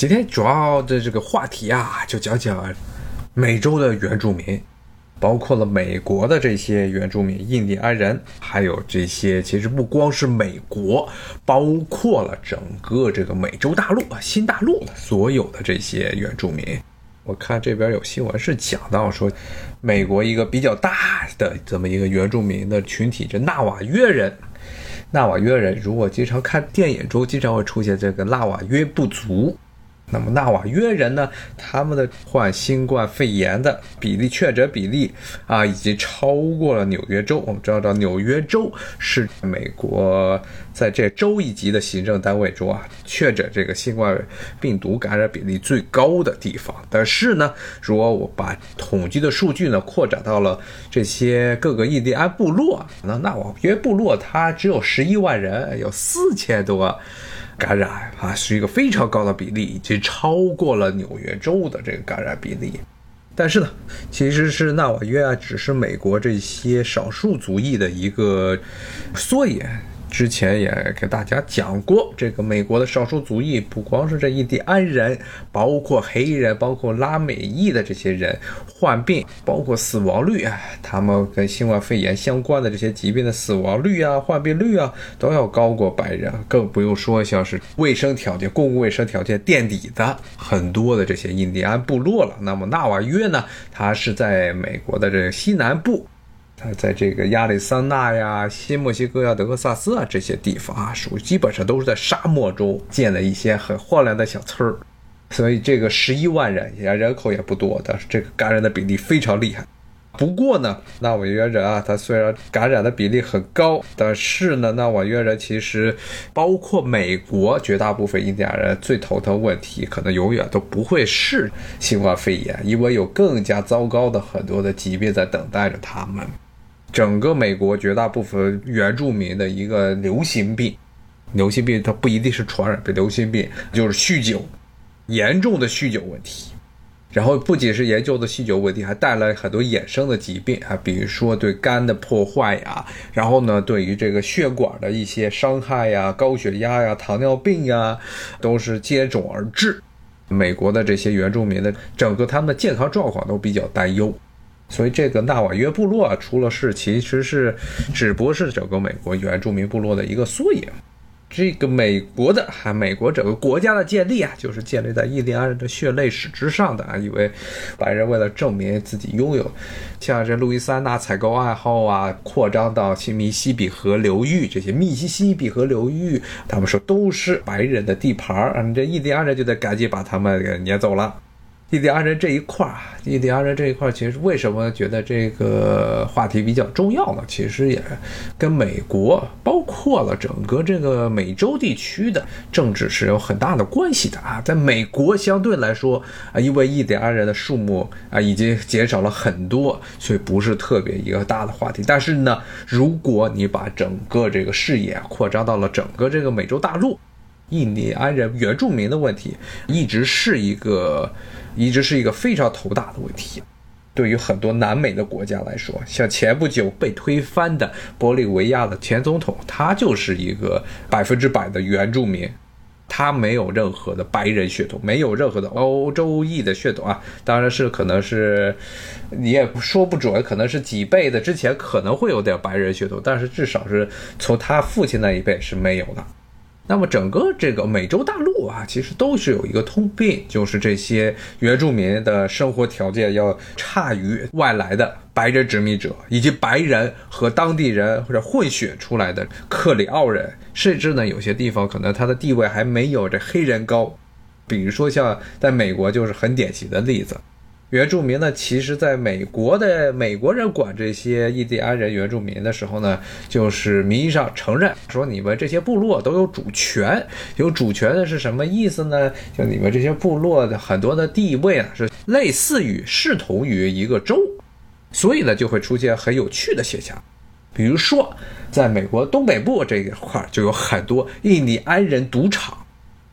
今天主要的这个话题啊，就讲讲美洲的原住民，包括了美国的这些原住民印第安人，还有这些其实不光是美国，包括了整个这个美洲大陆啊、新大陆所有的这些原住民。我看这边有新闻是讲到说，美国一个比较大的这么一个原住民的群体，这纳瓦约人。纳瓦约人如果经常看电影中，经常会出现这个纳瓦约部族。那么纳瓦约人呢？他们的患新冠肺炎的比例确诊比例啊，已经超过了纽约州。我们知道，纽约州是美国在这州一级的行政单位中啊，确诊这个新冠病毒感染比例最高的地方。但是呢，如果我把统计的数据呢扩展到了这些各个印第安部落，那纳瓦约部落它只有十一万人，有四千多。感染啊，是一个非常高的比例，已经超过了纽约州的这个感染比例。但是呢，其实是纳瓦约啊，只是美国这些少数族裔的一个缩影。之前也给大家讲过，这个美国的少数族裔不光是这印第安人，包括黑人，包括拉美裔的这些人患病，包括死亡率啊，他们跟新冠肺炎相关的这些疾病的死亡率啊、患病率啊，都要高过白人，更不用说像是卫生条件、公共卫生条件垫底的很多的这些印第安部落了。那么纳瓦约呢，它是在美国的这个西南部。他在这个亚利桑那呀、新墨西哥呀、德克萨斯啊这些地方啊，属于基本上都是在沙漠中建了一些很荒凉的小村儿，所以这个十一万人也人口也不多，但是这个感染的比例非常厉害。不过呢，纳瓦约人啊，他虽然感染的比例很高，但是呢，纳瓦约人其实包括美国绝大部分印第安人最头疼问题，可能永远都不会是新冠肺炎，因为有更加糟糕的很多的疾病在等待着他们。整个美国绝大部分原住民的一个流行病，流行病它不一定是传染病，流行病就是酗酒，严重的酗酒问题。然后不仅是研究的酗酒问题，还带来很多衍生的疾病啊，比如说对肝的破坏呀，然后呢，对于这个血管的一些伤害呀，高血压呀，糖尿病呀，都是接踵而至。美国的这些原住民的整个他们的健康状况都比较担忧。所以，这个纳瓦约部落出了事，其实是只不过是整个美国原住民部落的一个缩影。这个美国的，哈，美国整个国家的建立啊，就是建立在印第安人的血泪史之上的啊。因为白人为了证明自己拥有，像这路易斯安那采购爱好啊，扩张到新密西比河流域这些密西西比河流域，他们说都是白人的地盘儿啊，这印第安人就得赶紧把他们给撵走了。印第安人这一块儿，印第安人这一块儿，其实为什么觉得这个话题比较重要呢？其实也跟美国，包括了整个这个美洲地区的政治是有很大的关系的啊。在美国相对来说啊，因为印第安人的数目啊已经减少了很多，所以不是特别一个大的话题。但是呢，如果你把整个这个视野扩张到了整个这个美洲大陆，印第安人原住民的问题一直是一个。一直是一个非常头大的问题，对于很多南美的国家来说，像前不久被推翻的玻利维亚的前总统，他就是一个百分之百的原住民，他没有任何的白人血统，没有任何的欧洲裔的血统啊，当然是可能是你也说不准，可能是几辈的之前可能会有点白人血统，但是至少是从他父亲那一辈是没有的。那么整个这个美洲大陆啊，其实都是有一个通病，就是这些原住民的生活条件要差于外来的白人殖民者，以及白人和当地人或者混血出来的克里奥人，甚至呢有些地方可能他的地位还没有这黑人高，比如说像在美国就是很典型的例子。原住民呢，其实在美国的美国人管这些印第安人原住民的时候呢，就是名义上承认说你们这些部落都有主权。有主权的是什么意思呢？就你们这些部落的很多的地位啊，是类似于视同于一个州，所以呢，就会出现很有趣的现象。比如说，在美国东北部这一块就有很多印第安人赌场。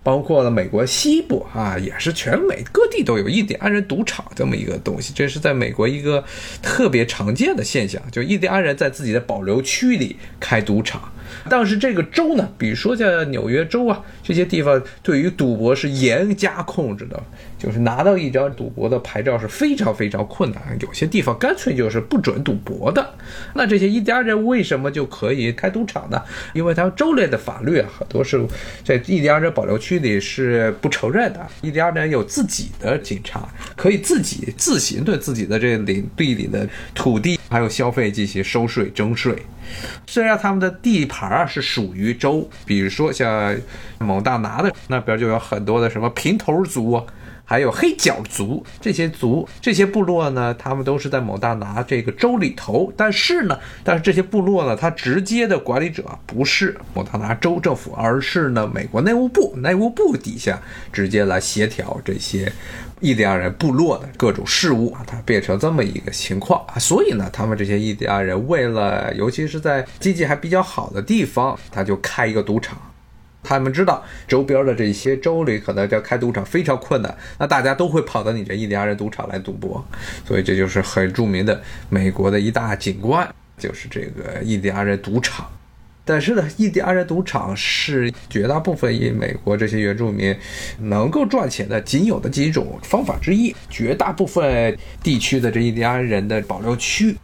包括了美国西部啊，也是全美各地都有印第安人赌场这么一个东西，这是在美国一个特别常见的现象，就印第安人在自己的保留区里开赌场，但是这个州呢，比如说像纽约州啊这些地方，对于赌博是严加控制的，就是拿到一张赌博的牌照是非常非常困难。有些地方干脆就是不准赌博的。那这些印第安人为什么就可以开赌场呢？因为他们州内的法律啊，很多是在印第安人保留区里是不承认的。印第安人有自己的警察，可以自己自行对自己的这领地里的土地还有消费进行收税征税。虽然他们的地盘啊是属于州，比如说像蒙大拿的那边就有很多的什么平头族啊。还有黑脚族这些族这些部落呢，他们都是在蒙大拿这个州里头。但是呢，但是这些部落呢，它直接的管理者不是蒙大拿州政府，而是呢美国内务部。内务部底下直接来协调这些印第安人部落的各种事务啊，它变成这么一个情况啊。所以呢，他们这些印第安人为了，尤其是在经济还比较好的地方，他就开一个赌场。他们知道周边的这些州里可能要开赌场非常困难，那大家都会跑到你这印第安人赌场来赌博，所以这就是很著名的美国的一大景观，就是这个印第安人赌场。但是呢，印第安人赌场是绝大部分以美国这些原住民能够赚钱的仅有的几种方法之一。绝大部分地区的这印第安人的保留区。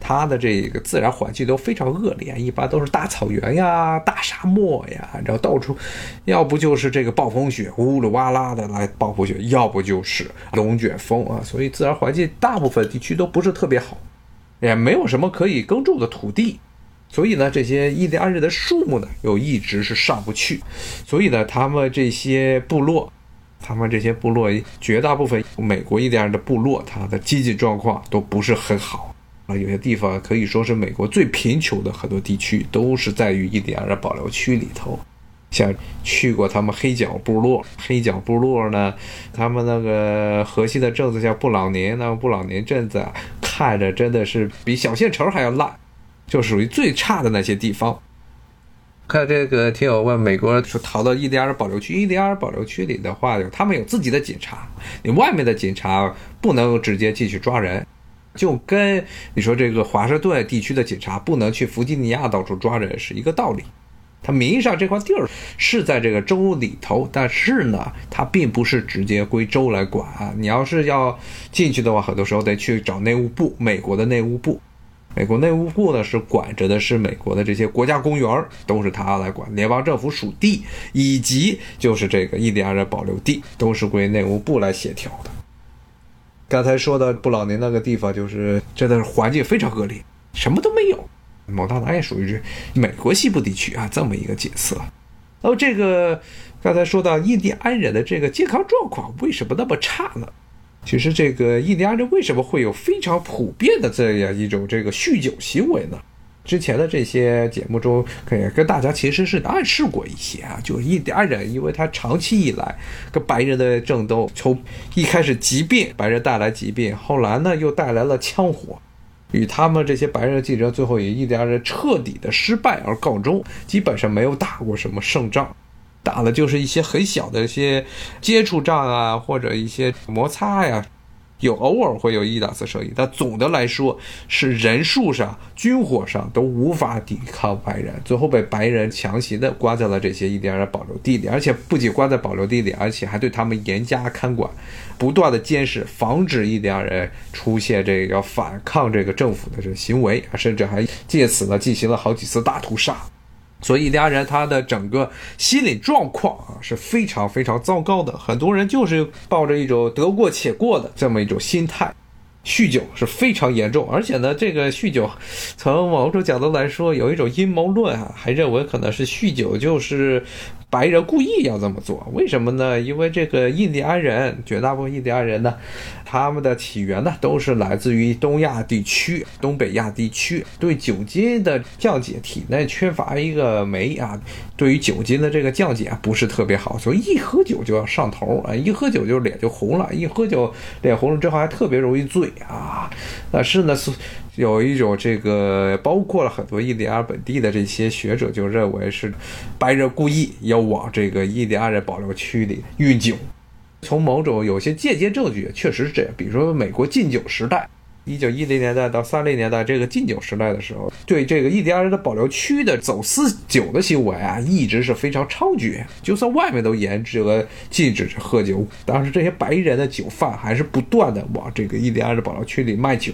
它的这个自然环境都非常恶劣，一般都是大草原呀、大沙漠呀，然后到处，要不就是这个暴风雪呜噜哇啦的来暴风雪，要不就是龙卷风啊，所以自然环境大部分地区都不是特别好，也没有什么可以耕种的土地，所以呢，这些印第安人的数目呢又一直是上不去，所以呢，他们这些部落，他们这些部落绝大部分美国印第安人的部落，它的经济状况都不是很好。啊，有些地方可以说是美国最贫穷的，很多地区都是在于印第安人保留区里头。像去过他们黑脚部落，黑脚部落呢，他们那个核心的镇子叫布朗宁，那布朗宁镇子，看着真的是比小县城还要烂，就属于最差的那些地方。看这个听友问，美国说逃到印第安人保留区，印第安人保留区里的话，他们有自己的警察，你外面的警察不能直接进去抓人。就跟你说这个华盛顿地区的警察不能去弗吉尼亚到处抓人是一个道理。他名义上这块地儿是在这个州里头，但是呢，它并不是直接归州来管。你要是要进去的话，很多时候得去找内务部，美国的内务部。美国内务部呢是管着的是美国的这些国家公园，都是他来管。联邦政府属地以及就是这个印第安人保留地，都是归内务部来协调的。刚才说到布朗宁那个地方，就是真的是环境非常恶劣，什么都没有。蒙大拿也属于是美国西部地区啊，这么一个景色。那么这个刚才说到印第安人的这个健康状况为什么那么差呢？其实这个印第安人为什么会有非常普遍的这样一种这个酗酒行为呢？之前的这些节目中，也跟大家其实是暗示过一些啊，就是印第安人，因为他长期以来跟白人的争斗，从一开始疾病，白人带来疾病，后来呢又带来了枪火，与他们这些白人记者，最后以印第安人彻底的失败而告终，基本上没有打过什么胜仗，打的就是一些很小的一些接触仗啊，或者一些摩擦呀。有偶尔会有一两次胜利，但总的来说是人数上、军火上都无法抵抗白人，最后被白人强行的关在了这些印第安人保留地里，而且不仅关在保留地里，而且还对他们严加看管，不断的监视，防止印第安人出现这个反抗这个政府的这个行为啊，甚至还借此呢进行了好几次大屠杀。所以俩人他的整个心理状况啊是非常非常糟糕的，很多人就是抱着一种得过且过的这么一种心态，酗酒是非常严重，而且呢，这个酗酒从某种角度来说有一种阴谋论啊，还认为可能是酗酒就是白人故意要这么做，为什么呢？因为这个印第安人绝大部分印第安人呢。他们的起源呢，都是来自于东亚地区、东北亚地区，对酒精的降解，体内缺乏一个酶啊，对于酒精的这个降解不是特别好，所以一喝酒就要上头啊，一喝酒就脸就红了，一喝酒脸红了之后还特别容易醉啊。但是呢，是有一种这个，包括了很多印第安本地的这些学者就认为是白人故意要往这个印第安人保留区里运酒。从某种有些间接证据确实是这样，比如说美国禁酒时代，一九一零年代到三零年代这个禁酒时代的时候，对这个印第安人的保留区的走私酒的行为啊，一直是非常猖獗。就算外面都严制了禁止喝酒，当时这些白人的酒贩还是不断的往这个印第安人保留区里卖酒。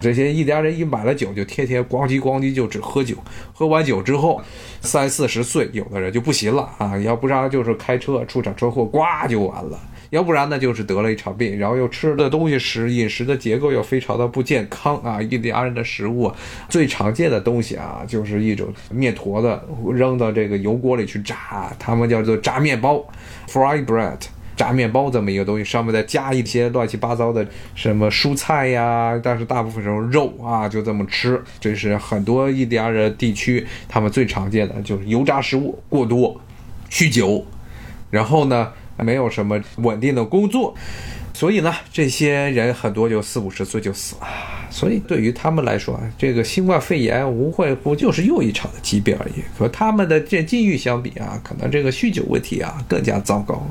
这些印第安人一买了酒，就天天咣叽咣叽就只喝酒。喝完酒之后，三四十岁有的人就不行了啊，要不然就是开车出场车祸，呱就完了。要不然呢，就是得了一场病，然后又吃的东西食饮食的结构又非常的不健康啊。印第安人的食物最常见的东西啊，就是一种面坨子扔到这个油锅里去炸，他们叫做炸面包 （fry bread），炸面包这么一个东西，上面再加一些乱七八糟的什么蔬菜呀，但是大部分时候肉啊就这么吃。这是很多印第安人地区他们最常见的，就是油炸食物过多，酗酒，然后呢。没有什么稳定的工作，所以呢，这些人很多就四五十岁就死了。所以对于他们来说啊，这个新冠肺炎无会不就是又一场的疾病而已。和他们的这境遇相比啊，可能这个酗酒问题啊更加糟糕。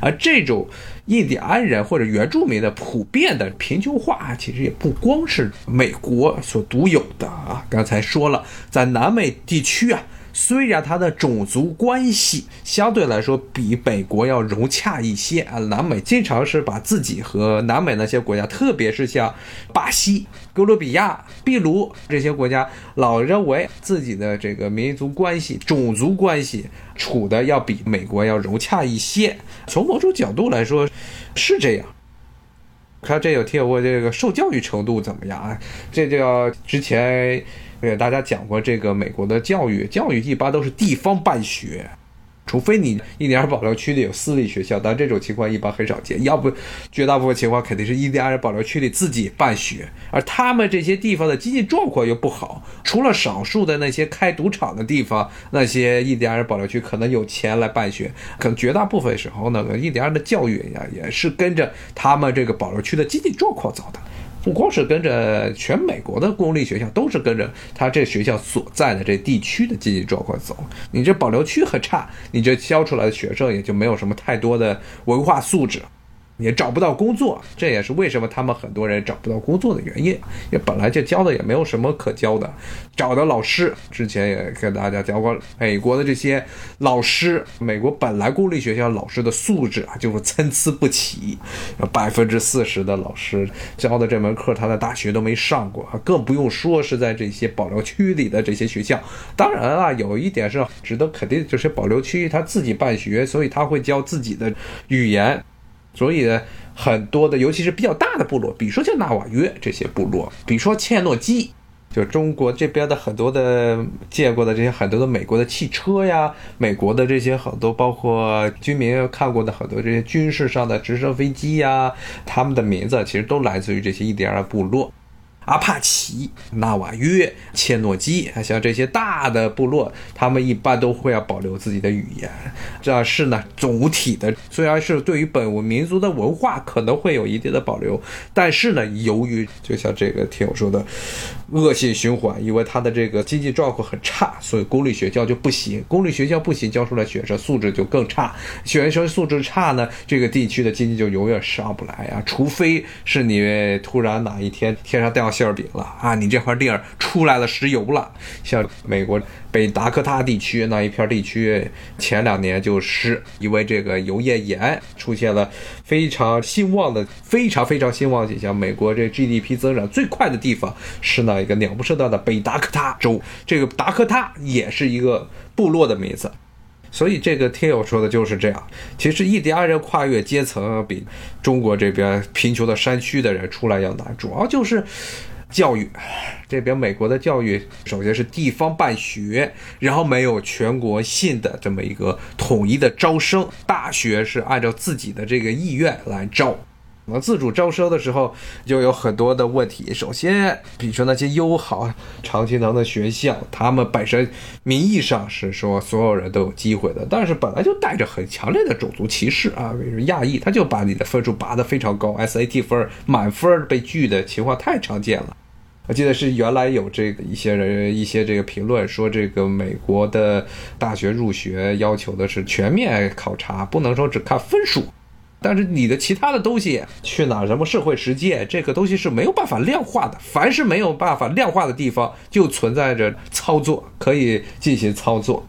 而这种印第安人或者原住民的普遍的贫穷化，其实也不光是美国所独有的啊。刚才说了，在南美地区啊。虽然它的种族关系相对来说比美国要融洽一些啊，南美经常是把自己和南美那些国家，特别是像巴西、哥伦比亚、秘鲁这些国家，老认为自己的这个民族关系、种族关系处的要比美国要融洽一些。从某种角度来说，是这样。看这有提过这个受教育程度怎么样啊？这就要之前。给大家讲过，这个美国的教育，教育一般都是地方办学，除非你印第安保留区里有私立学校，但这种情况一般很少见。要不，绝大部分情况肯定是印第安人保留区里自己办学，而他们这些地方的经济状况又不好，除了少数的那些开赌场的地方，那些印第安人保留区可能有钱来办学，可能绝大部分时候呢，印第安的教育呀也是跟着他们这个保留区的经济状况走的。不光是跟着全美国的公立学校，都是跟着他这学校所在的这地区的经济状况走。你这保留区很差，你这教出来的学生也就没有什么太多的文化素质。也找不到工作，这也是为什么他们很多人找不到工作的原因。也本来就教的也没有什么可教的，找的老师之前也跟大家讲过，美国的这些老师，美国本来公立学校老师的素质啊就是参差不齐，百分之四十的老师教的这门课他在大学都没上过，更不用说是在这些保留区里的这些学校。当然啊，有一点是值得肯定，就是保留区他自己办学，所以他会教自己的语言。所以，很多的，尤其是比较大的部落，比如说像纳瓦约这些部落，比如说切诺基，就中国这边的很多的见过的这些很多的美国的汽车呀，美国的这些很多包括居民看过的很多这些军事上的直升飞机呀，他们的名字其实都来自于这些伊迪尔部落。阿帕奇、纳瓦约、切诺基啊，像这些大的部落，他们一般都会要保留自己的语言。这是呢，总体的虽然是对于本民族的文化可能会有一定的保留，但是呢，由于就像这个听友说的，恶性循环，因为他的这个经济状况很差，所以公立学校就不行。公立学校不行，教出来学生素质就更差。学生素质差呢，这个地区的经济就永远上不来啊，除非是你突然哪一天天上掉。馅饼了啊！你这块地儿出来了石油了，像美国北达科他地区那一片地区，前两年就是因为这个油页岩出现了非常兴旺的、非常非常兴旺景象。美国这 GDP 增长最快的地方是那一个鸟不生蛋的北达科他州，这个达科他也是一个部落的名字。所以这个听友说的就是这样。其实印第安人跨越阶层比中国这边贫穷的山区的人出来要难，主要就是教育。这边美国的教育首先是地方办学，然后没有全国性的这么一个统一的招生，大学是按照自己的这个意愿来招。那自主招生的时候就有很多的问题。首先，比如说那些优好、常青藤的学校，他们本身名义上是说所有人都有机会的，但是本来就带着很强烈的种族歧视啊。比如亚裔，他就把你的分数拔得非常高，SAT 分满分被拒的情况太常见了。我记得是原来有这个一些人一些这个评论说，这个美国的大学入学要求的是全面考察，不能说只看分数。但是你的其他的东西去哪，什么社会实践，这个东西是没有办法量化的。凡是没有办法量化的地方，就存在着操作，可以进行操作。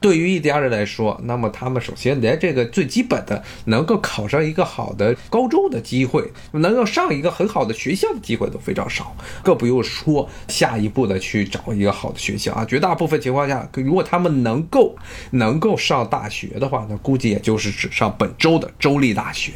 对于一家人来说，那么他们首先连这个最基本的能够考上一个好的高中的机会，能够上一个很好的学校的机会都非常少，更不用说下一步的去找一个好的学校啊。绝大部分情况下，如果他们能够能够上大学的话，那估计也就是只上本州的州立大学。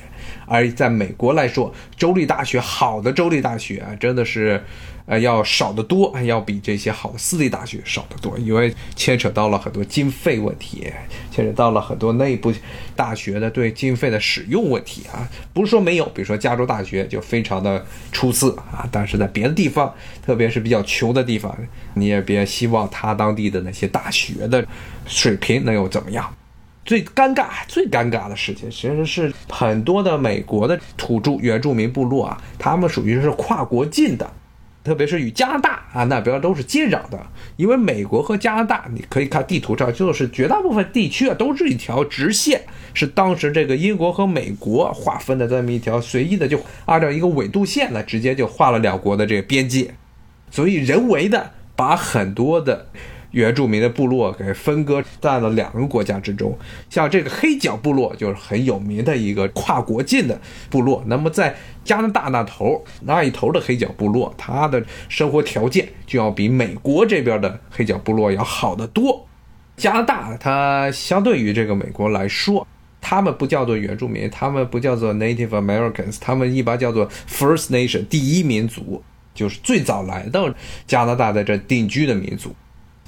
而在美国来说，州立大学好的州立大学啊，真的是，呃，要少得多，要比这些好的私立大学少得多，因为牵扯到了很多经费问题，牵扯到了很多内部大学的对经费的使用问题啊。不是说没有，比如说加州大学就非常的出色啊，但是在别的地方，特别是比较穷的地方，你也别希望他当地的那些大学的水平能有怎么样。最尴尬、最尴尬的事情，其实是很多的美国的土著原住民部落啊，他们属于是跨国境的，特别是与加拿大啊那边都是接壤的。因为美国和加拿大，你可以看地图上，就是绝大部分地区啊都是一条直线，是当时这个英国和美国划分的这么一条随意的，就按照一个纬度线呢，直接就画了两国的这个边界，所以人为的把很多的。原住民的部落给分割在了两个国家之中，像这个黑脚部落就是很有名的一个跨国境的部落。那么在加拿大那头那一头的黑脚部落，它的生活条件就要比美国这边的黑脚部落要好得多。加拿大它相对于这个美国来说，他们不叫做原住民，他们不叫做 Native Americans，他们一般叫做 First Nation 第一民族，就是最早来到加拿大在这定居的民族。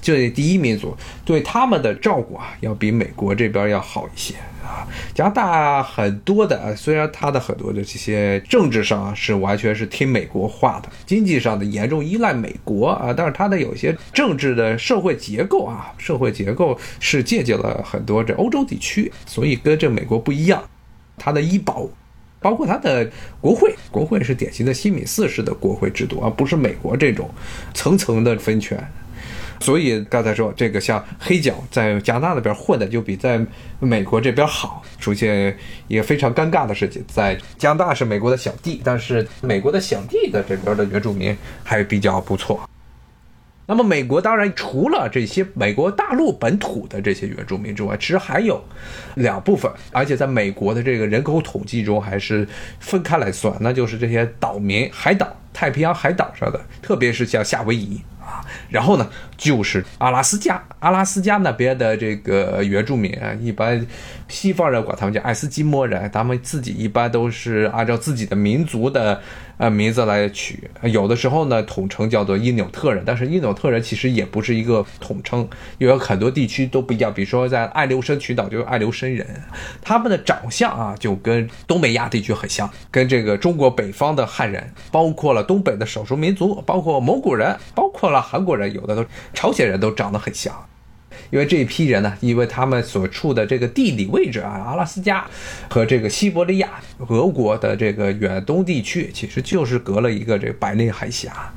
这第一民族对他们的照顾啊，要比美国这边要好一些啊。加拿大很多的，虽然它的很多的这些政治上是完全是听美国话的，经济上的严重依赖美国啊，但是它的有些政治的社会结构啊，社会结构是借鉴了很多这欧洲地区，所以跟这美国不一样。它的医保，包括它的国会，国会是典型的西敏寺式的国会制度，而不是美国这种层层的分权。所以刚才说这个像黑脚在加拿大那边混的就比在美国这边好，出现一个非常尴尬的事情，在加拿大是美国的小弟，但是美国的小弟的这边的原住民还比较不错。那么美国当然除了这些美国大陆本土的这些原住民之外，其实还有两部分，而且在美国的这个人口统计中还是分开来算，那就是这些岛民、海岛、太平洋海岛上的，特别是像夏威夷。然后呢，就是阿拉斯加，阿拉斯加那边的这个原住民啊，一般西方人管他们叫爱斯基摩人，他们自己一般都是按照自己的民族的。呃，名字来取，有的时候呢统称叫做因纽特人，但是因纽特人其实也不是一个统称，因为很多地区都不一样。比如说在爱留申群岛就是爱留申人，他们的长相啊就跟东北亚地区很像，跟这个中国北方的汉人，包括了东北的少数民族，包括蒙古人，包括了韩国人，有的都朝鲜人都长得很像。因为这一批人呢，因为他们所处的这个地理位置啊，阿拉斯加和这个西伯利亚，俄国的这个远东地区，其实就是隔了一个这个白令海峡。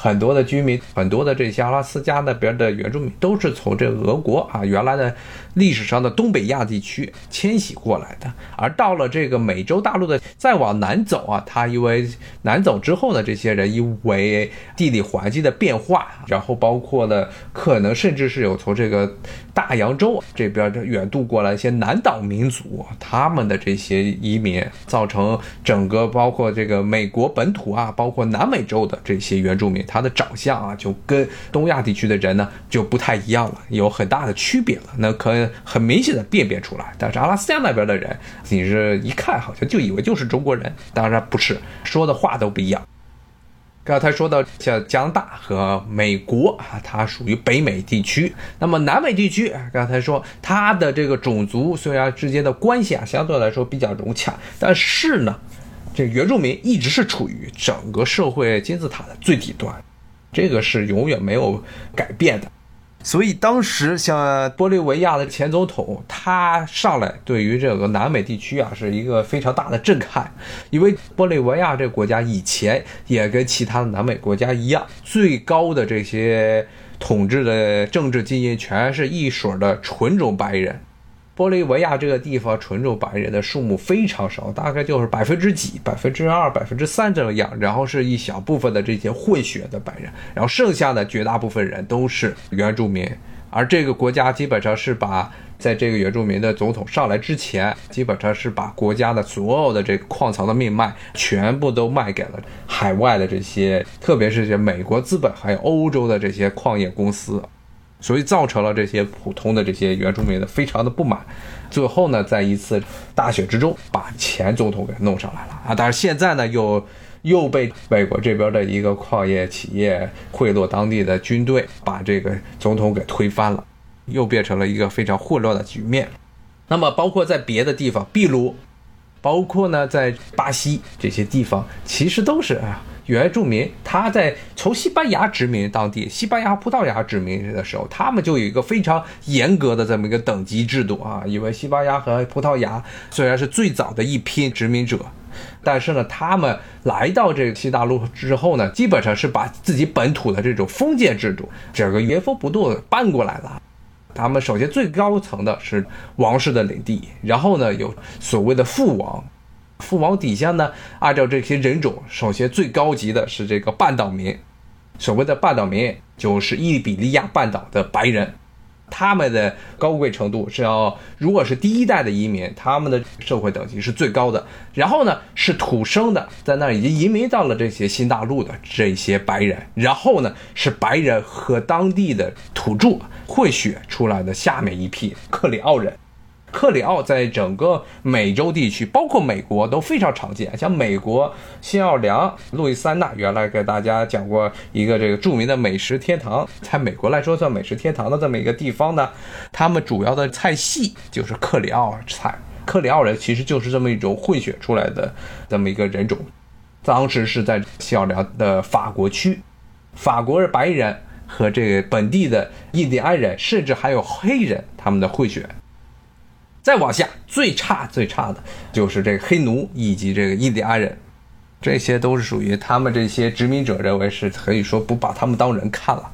很多的居民，很多的这些阿拉斯加那边的原住民，都是从这俄国啊原来的历史上的东北亚地区迁徙过来的。而到了这个美洲大陆的再往南走啊，他因为南走之后呢，这些人因为地理环境的变化，然后包括了可能甚至是有从这个大洋洲这边远渡过来一些南岛民族，他们的这些移民，造成整个包括这个美国本土啊，包括南美洲的这些原住民。他的长相啊，就跟东亚地区的人呢就不太一样了，有很大的区别了。那可以很明显的辨别出来。但是阿拉斯加那边的人，你是一看好像就以为就是中国人，当然不是，说的话都不一样。刚才说到像加拿大和美国啊，它属于北美地区。那么南美地区，刚才说它的这个种族虽然之间的关系啊相对来说比较融洽，但是呢。这原住民一直是处于整个社会金字塔的最底端，这个是永远没有改变的。所以当时像玻利维亚的前总统，他上来对于这个南美地区啊是一个非常大的震撼，因为玻利维亚这个国家以前也跟其他的南美国家一样，最高的这些统治的政治精英全是一水的纯种白人。玻利维亚这个地方纯种白人的数目非常少，大概就是百分之几、百分之二、百分之三这样，然后是一小部分的这些混血的白人，然后剩下的绝大部分人都是原住民。而这个国家基本上是把在这个原住民的总统上来之前，基本上是把国家的所有的这个矿藏的命脉全部都卖给了海外的这些，特别是这美国资本还有欧洲的这些矿业公司。所以造成了这些普通的这些原住民的非常的不满，最后呢，在一次大选之中把前总统给弄上来了啊！但是现在呢，又又被美国这边的一个矿业企业贿赂当地的军队，把这个总统给推翻了，又变成了一个非常混乱的局面。那么，包括在别的地方，秘鲁，包括呢，在巴西这些地方，其实都是啊。原住民他在从西班牙殖民当地，西班牙、葡萄牙殖民的时候，他们就有一个非常严格的这么一个等级制度啊。因为西班牙和葡萄牙虽然是最早的一批殖民者，但是呢，他们来到这个西大陆之后呢，基本上是把自己本土的这种封建制度整个原封不动搬过来了。他们首先最高层的是王室的领地，然后呢，有所谓的父王。父王底下呢，按照这些人种，首先最高级的是这个半岛民。所谓的半岛民，就是伊比利亚半岛的白人，他们的高贵程度是要，如果是第一代的移民，他们的社会等级是最高的。然后呢，是土生的，在那已经移民到了这些新大陆的这些白人。然后呢，是白人和当地的土著混血出来的下面一批克里奥人。克里奥在整个美洲地区，包括美国都非常常见。像美国新奥尔良、路易斯安那，原来给大家讲过一个这个著名的美食天堂，在美国来说算美食天堂的这么一个地方呢。他们主要的菜系就是克里奥菜。克里奥人其实就是这么一种混血出来的这么一个人种。当时是在新奥良的法国区，法国白人和这个本地的印第安人，甚至还有黑人，他们的混血。再往下，最差最差的就是这个黑奴以及这个印第安人，这些都是属于他们这些殖民者认为是可以说不把他们当人看了，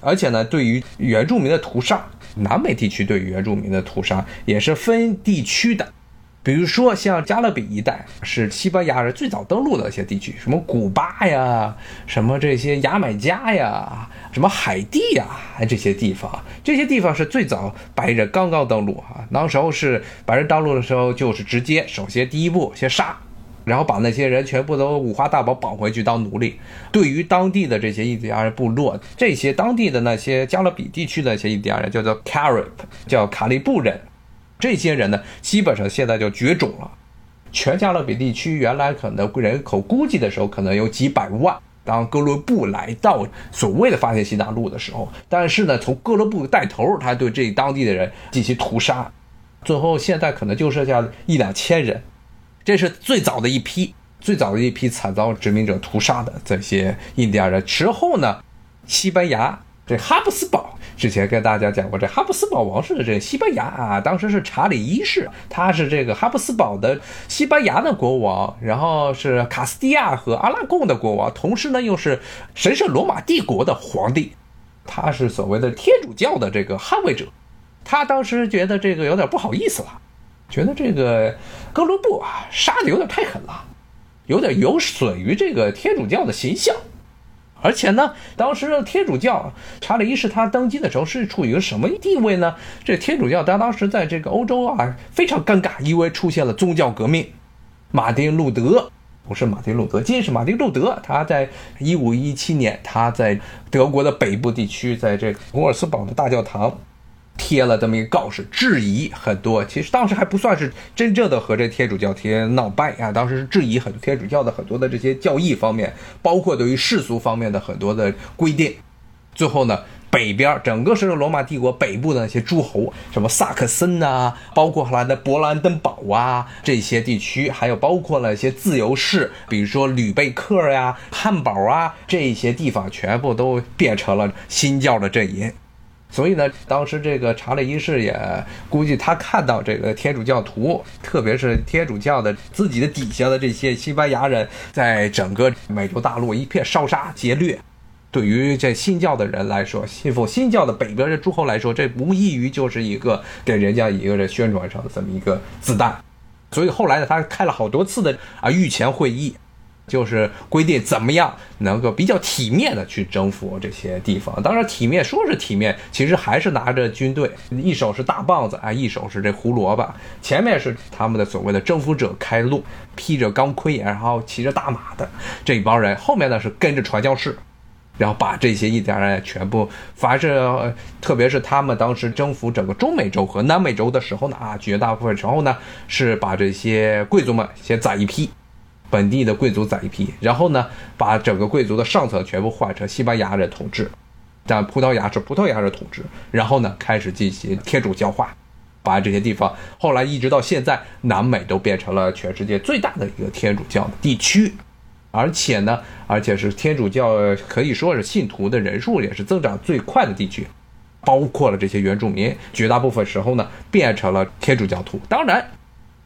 而且呢，对于原住民的屠杀，南美地区对于原住民的屠杀也是分地区的。比如说，像加勒比一带是西班牙人最早登陆的一些地区，什么古巴呀，什么这些牙买加呀，什么海地呀，这些地方，这些地方是最早白人刚刚登陆啊。那时候是白人登陆的时候，就是直接首先第一步先杀，然后把那些人全部都五花大绑绑回去当奴隶。对于当地的这些印第安人部落，这些当地的那些加勒比地区的一些印第安人叫做 Carib，叫卡利布人。这些人呢，基本上现在就绝种了。全加勒比地区原来可能人口估计的时候，可能有几百万。当哥伦布来到所谓的发现新大陆的时候，但是呢，从哥伦布带头，他对这当地的人进行屠杀，最后现在可能就剩下一两千人。这是最早的一批，最早的一批惨遭殖民者屠杀的这些印第安人。之后呢，西班牙这哈布斯堡。之前跟大家讲过，这哈布斯堡王室的这个西班牙啊，当时是查理一世，他是这个哈布斯堡的西班牙的国王，然后是卡斯蒂亚和阿拉贡的国王，同时呢又是神圣罗马帝国的皇帝，他是所谓的天主教的这个捍卫者。他当时觉得这个有点不好意思了，觉得这个哥伦布啊杀的有点太狠了，有点有损于这个天主教的形象。而且呢，当时的天主教查理一世他登基的时候是处于一个什么地位呢？这天主教他当时在这个欧洲啊非常尴尬，因为出现了宗教革命。马丁路德不是马丁路德金，是马丁路德。他在一五一七年，他在德国的北部地区，在这个古尔斯堡的大教堂。贴了这么一个告示，质疑很多。其实当时还不算是真正的和这天主教贴闹掰啊，当时是质疑很多天主教的很多的这些教义方面，包括对于世俗方面的很多的规定。最后呢，北边整个是罗马帝国北部的那些诸侯，什么萨克森啊，包括后来的勃兰登堡啊这些地区，还有包括了一些自由市，比如说吕贝克呀、汉堡啊这些地方，全部都变成了新教的阵营。所以呢，当时这个查理一世也估计他看到这个天主教徒，特别是天主教的自己的底下的这些西班牙人，在整个美洲大陆一片烧杀劫掠，对于这新教的人来说，信奉新教的北边的诸侯来说，这无异于就是一个给人家一个人宣传上的这么一个子弹。所以后来呢，他开了好多次的啊御前会议。就是规定怎么样能够比较体面的去征服这些地方。当然，体面说是体面，其实还是拿着军队，一手是大棒子啊，一手是这胡萝卜。前面是他们的所谓的征服者开路，披着钢盔，然后骑着大马的这一帮人。后面呢是跟着传教士，然后把这些印第安人全部，凡是特别是他们当时征服整个中美洲和南美洲的时候呢，啊，绝大部分时候呢是把这些贵族们先宰一批。本地的贵族宰一批，然后呢，把整个贵族的上层全部换成西班牙人统治，但葡萄牙是葡萄牙人统治，然后呢，开始进行天主教化，把这些地方后来一直到现在，南美都变成了全世界最大的一个天主教地区，而且呢，而且是天主教可以说是信徒的人数也是增长最快的地区，包括了这些原住民，绝大部分时候呢变成了天主教徒。当然，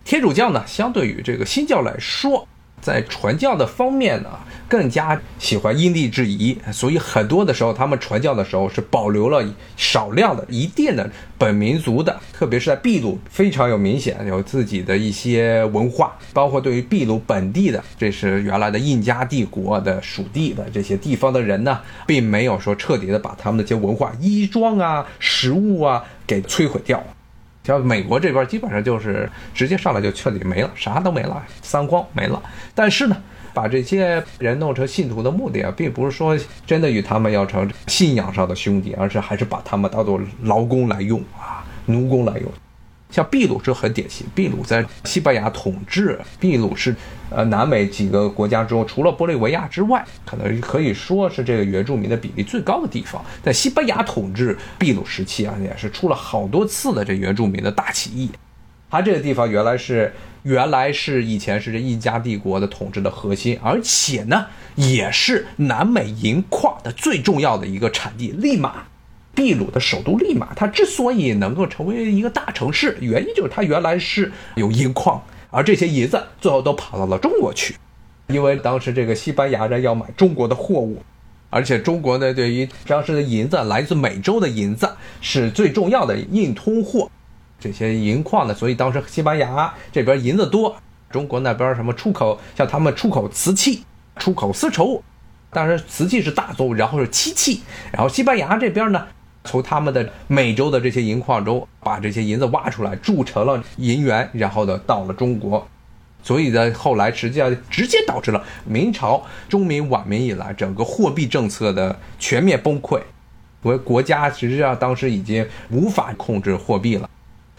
天主教呢相对于这个新教来说。在传教的方面呢，更加喜欢因地制宜，所以很多的时候，他们传教的时候是保留了少量的一定的本民族的，特别是在秘鲁非常有明显有自己的一些文化，包括对于秘鲁本地的，这是原来的印加帝国的属地的这些地方的人呢，并没有说彻底的把他们的些文化、衣装啊、食物啊给摧毁掉。像美国这边基本上就是直接上来就彻底没了，啥都没了，三光没了。但是呢，把这些人弄成信徒的目的啊，并不是说真的与他们要成信仰上的兄弟，而是还是把他们当做劳工来用啊，奴工来用。像秘鲁这很典型，秘鲁在西班牙统治，秘鲁是呃南美几个国家中，除了玻利维亚之外，可能可以说是这个原住民的比例最高的地方。在西班牙统治秘鲁时期啊，也是出了好多次的这原住民的大起义。它这个地方原来是原来是以前是这印加帝国的统治的核心，而且呢，也是南美银矿的最重要的一个产地，利马。秘鲁的首都利马，它之所以能够成为一个大城市，原因就是它原来是有银矿，而这些银子最后都跑到了中国去，因为当时这个西班牙人要买中国的货物，而且中国呢对于当时的银子来自美洲的银子是最重要的硬通货，这些银矿呢，所以当时西班牙这边银子多，中国那边什么出口，像他们出口瓷器，出口丝绸，当然瓷器是大宗，然后是漆器，然后西班牙这边呢。从他们的美洲的这些银矿中把这些银子挖出来，铸成了银元，然后呢到了中国，所以呢后来实际上直接导致了明朝中明晚明以来整个货币政策的全面崩溃，为国家实际上当时已经无法控制货币了。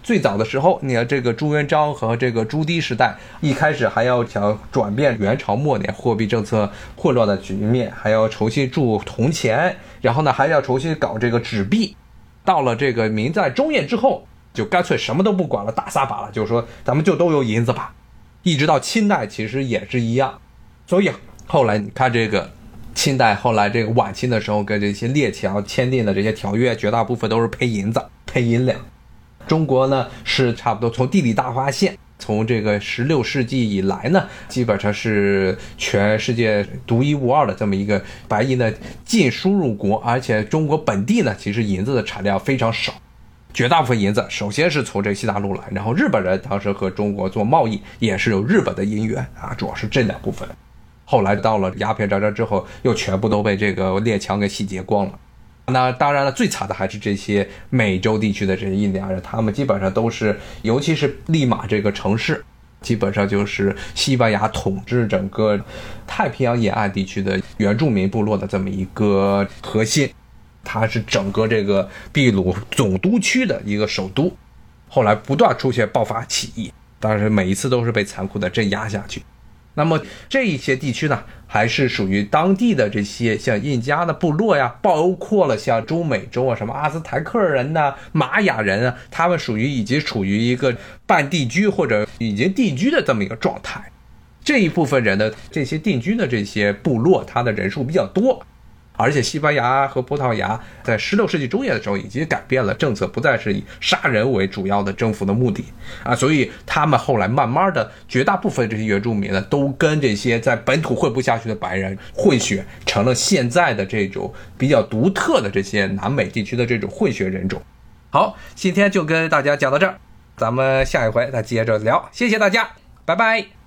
最早的时候，你看这个朱元璋和这个朱棣时代，一开始还要想转变元朝末年货币政策混乱的局面，还要重新铸铜钱，然后呢还要重新搞这个纸币。到了这个明在中叶之后，就干脆什么都不管了，大撒把了，就是说咱们就都用银子吧。一直到清代其实也是一样。所以后来你看这个清代，后来这个晚清的时候跟这些列强签订的这些条约，绝大部分都是配银子、配银两。中国呢是差不多从地理大发现，从这个十六世纪以来呢，基本上是全世界独一无二的这么一个白银的净输入国，而且中国本地呢，其实银子的产量非常少，绝大部分银子首先是从这西大陆来，然后日本人当时和中国做贸易也是有日本的银元啊，主要是这两部分，后来到了鸦片战争之后，又全部都被这个列强给洗劫光了。那当然了，最惨的还是这些美洲地区的这些印第安人，他们基本上都是，尤其是利马这个城市，基本上就是西班牙统治整个太平洋沿岸地区的原住民部落的这么一个核心，它是整个这个秘鲁总督区的一个首都，后来不断出现爆发起义，但是每一次都是被残酷的镇压下去。那么这一些地区呢，还是属于当地的这些像印加的部落呀，包括了像中美洲啊，什么阿兹台克人呐、玛雅人啊，他们属于已经处于一个半定居或者已经定居的这么一个状态。这一部分人的这些定居的这些部落，他的人数比较多，而且西班牙和葡萄牙在16世纪中叶的时候已经改变了政策，不再是以杀人为主要的征服的目的啊，所以他们后来慢慢的绝大部分这些原住民呢，都跟这些在本土混不下去的白人混血，成了现在的这种比较独特的这些南美地区的这种混血人种。好，今天就跟大家讲到这儿，咱们下一回再接着聊，谢谢大家，拜拜。